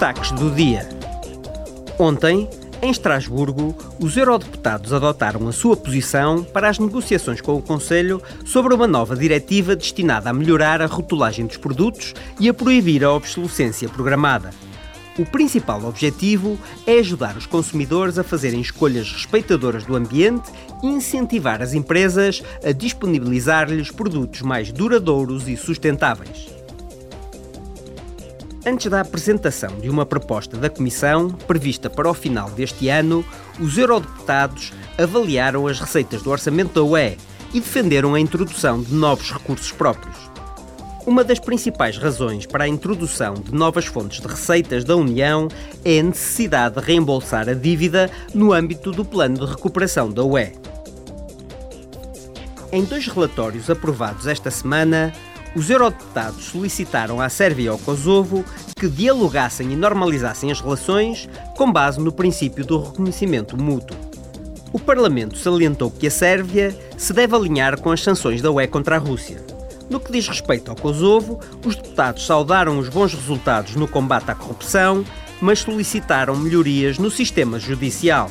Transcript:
Destaques do dia. Ontem, em Estrasburgo, os eurodeputados adotaram a sua posição para as negociações com o Conselho sobre uma nova diretiva destinada a melhorar a rotulagem dos produtos e a proibir a obsolescência programada. O principal objetivo é ajudar os consumidores a fazerem escolhas respeitadoras do ambiente e incentivar as empresas a disponibilizar-lhes produtos mais duradouros e sustentáveis. Antes da apresentação de uma proposta da Comissão, prevista para o final deste ano, os eurodeputados avaliaram as receitas do orçamento da UE e defenderam a introdução de novos recursos próprios. Uma das principais razões para a introdução de novas fontes de receitas da União é a necessidade de reembolsar a dívida no âmbito do plano de recuperação da UE. Em dois relatórios aprovados esta semana, os eurodeputados solicitaram à Sérvia e ao Kosovo que dialogassem e normalizassem as relações com base no princípio do reconhecimento mútuo. O Parlamento salientou que a Sérvia se deve alinhar com as sanções da UE contra a Rússia. No que diz respeito ao Kosovo, os deputados saudaram os bons resultados no combate à corrupção, mas solicitaram melhorias no sistema judicial.